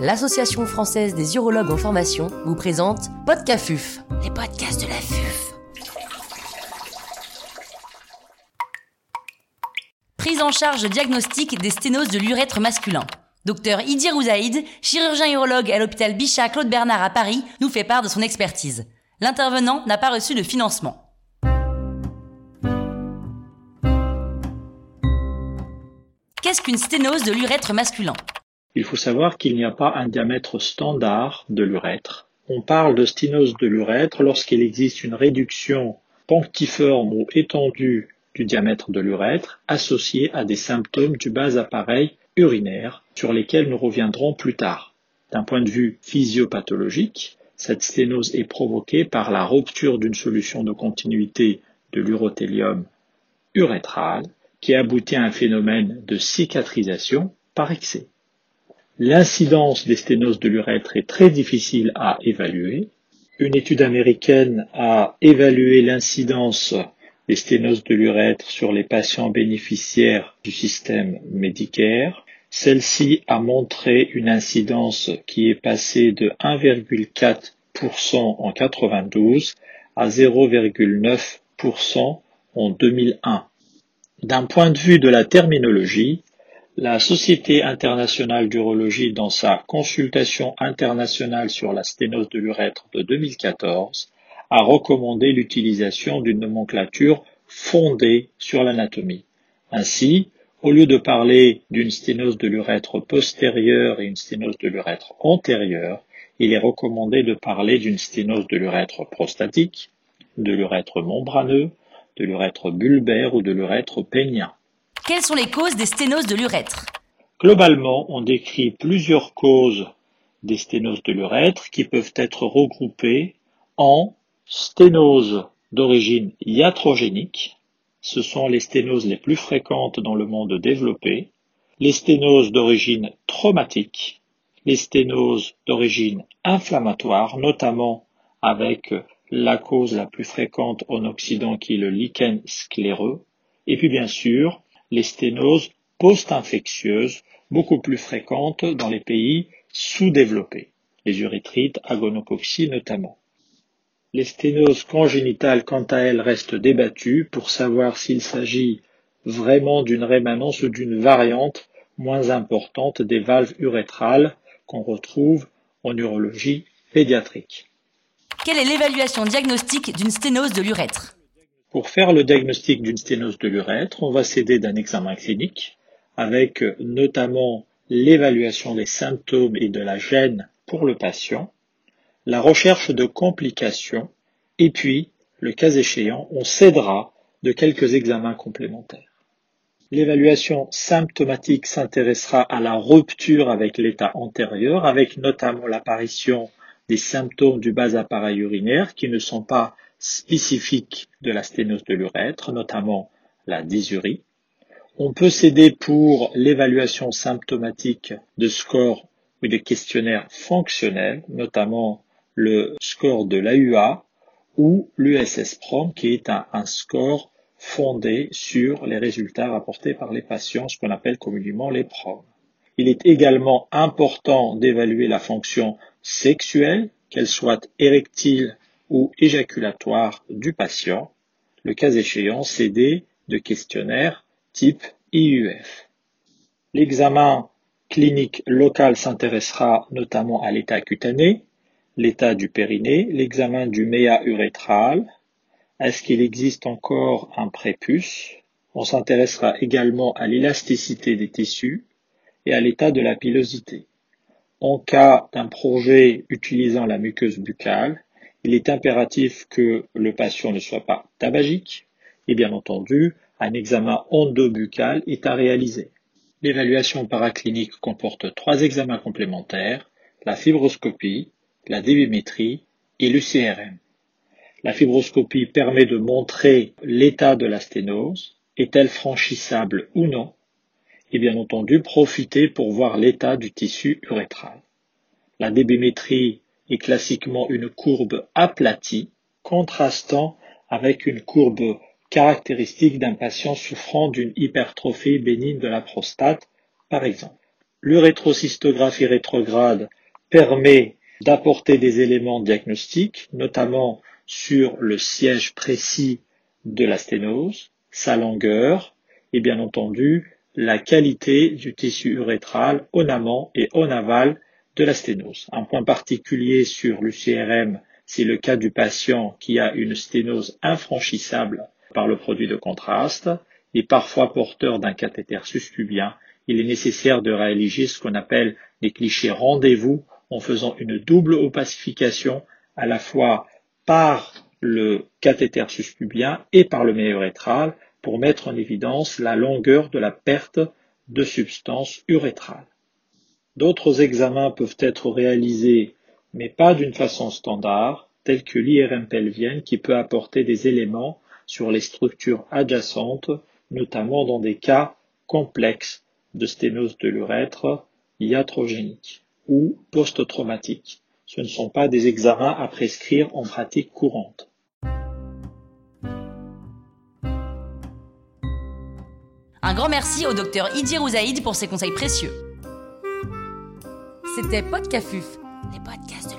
l'Association française des urologues en formation vous présente Podcafuf, les podcasts de la FUF. Prise en charge diagnostique des sténoses de l'urètre masculin. Docteur Idir Ouzaïd, chirurgien urologue à l'hôpital Bichat Claude Bernard à Paris, nous fait part de son expertise. L'intervenant n'a pas reçu de financement. Qu'est-ce qu'une sténose de l'urètre masculin? Il faut savoir qu'il n'y a pas un diamètre standard de l'urètre. On parle de sténose de l'urètre lorsqu'il existe une réduction punctiforme ou étendue du diamètre de l'urètre associée à des symptômes du bas appareil urinaire sur lesquels nous reviendrons plus tard. D'un point de vue physiopathologique, cette sténose est provoquée par la rupture d'une solution de continuité de l'urothélium urétral qui aboutit à un phénomène de cicatrisation par excès. L'incidence des sténoses de l'urètre est très difficile à évaluer. Une étude américaine a évalué l'incidence des sténoses de l'urètre sur les patients bénéficiaires du système Medicare. Celle-ci a montré une incidence qui est passée de 1,4% en 92 à 0,9% en 2001. D'un point de vue de la terminologie, la Société internationale d'urologie, dans sa consultation internationale sur la sténose de l'urètre de 2014, a recommandé l'utilisation d'une nomenclature fondée sur l'anatomie. Ainsi, au lieu de parler d'une sténose de l'urètre postérieure et une sténose de l'urètre antérieure, il est recommandé de parler d'une sténose de l'urètre prostatique, de l'urètre membraneux, de l'urètre bulbaire ou de l'urètre pénien. Quelles sont les causes des sténoses de l'urètre? Globalement, on décrit plusieurs causes des sténoses de l'urètre qui peuvent être regroupées en sténoses d'origine iatrogénique, ce sont les sténoses les plus fréquentes dans le monde développé, les sténoses d'origine traumatique, les sténoses d'origine inflammatoire, notamment avec la cause la plus fréquente en Occident qui est le lichen scléreux, et puis bien sûr les sténoses post-infectieuses, beaucoup plus fréquentes dans les pays sous-développés, les urétrites, agonocoxie notamment. Les sténoses congénitales, quant à elles, restent débattues pour savoir s'il s'agit vraiment d'une rémanence ou d'une variante moins importante des valves urétrales qu'on retrouve en urologie pédiatrique. Quelle est l'évaluation diagnostique d'une sténose de l'urètre? Pour faire le diagnostic d'une sténose de l'urètre, on va s'aider d'un examen clinique avec notamment l'évaluation des symptômes et de la gêne pour le patient, la recherche de complications et puis, le cas échéant, on s'aidera de quelques examens complémentaires. L'évaluation symptomatique s'intéressera à la rupture avec l'état antérieur, avec notamment l'apparition des symptômes du bas appareil urinaire qui ne sont pas spécifiques de la sténose de l'urètre, notamment la dysurie. On peut s'aider pour l'évaluation symptomatique de scores ou de questionnaires fonctionnels, notamment le score de l'AUA ou l'USS-PROM qui est un, un, score fondé sur les résultats rapportés par les patients, ce qu'on appelle communément les PROM. Il est également important d'évaluer la fonction sexuelle, qu'elle soit érectile ou éjaculatoire du patient, le cas échéant s'aider de questionnaires type IUF. L'examen clinique local s'intéressera notamment à l'état cutané, l'état du périnée, l'examen du méa urétral, est-ce qu'il existe encore un prépuce? On s'intéressera également à l'élasticité des tissus et à l'état de la pilosité. En cas d'un projet utilisant la muqueuse buccale, il est impératif que le patient ne soit pas tabagique et bien entendu, un examen endobuccal est à réaliser. L'évaluation paraclinique comporte trois examens complémentaires, la fibroscopie, la débimétrie et l'UCRM. La fibroscopie permet de montrer l'état de la sténose, est-elle franchissable ou non, et bien entendu profiter pour voir l'état du tissu urétral. La débimétrie est classiquement une courbe aplatie, contrastant avec une courbe caractéristique d'un patient souffrant d'une hypertrophie bénigne de la prostate, par exemple. L'urétrocystographie rétrograde permet d'apporter des éléments diagnostiques, notamment sur le siège précis de la sténose, sa longueur et bien entendu la qualité du tissu urétral en amont et en aval de la sténose. Un point particulier sur l'UCRM, c'est le cas du patient qui a une sténose infranchissable par le produit de contraste et parfois porteur d'un cathéter suspubien. Il est nécessaire de réaliser ce qu'on appelle des clichés rendez-vous en faisant une double opacification à la fois par le cathéter suspubien et par le méa urétral pour mettre en évidence la longueur de la perte de substance urétrale. D'autres examens peuvent être réalisés, mais pas d'une façon standard, tels que l'IRM pelvienne qui peut apporter des éléments sur les structures adjacentes, notamment dans des cas complexes de sténose de l'urètre iatrogénique ou post-traumatique. Ce ne sont pas des examens à prescrire en pratique courante. Un grand merci au docteur Idir Ouzaïd pour ses conseils précieux. C'était Podcafuf, les podcasts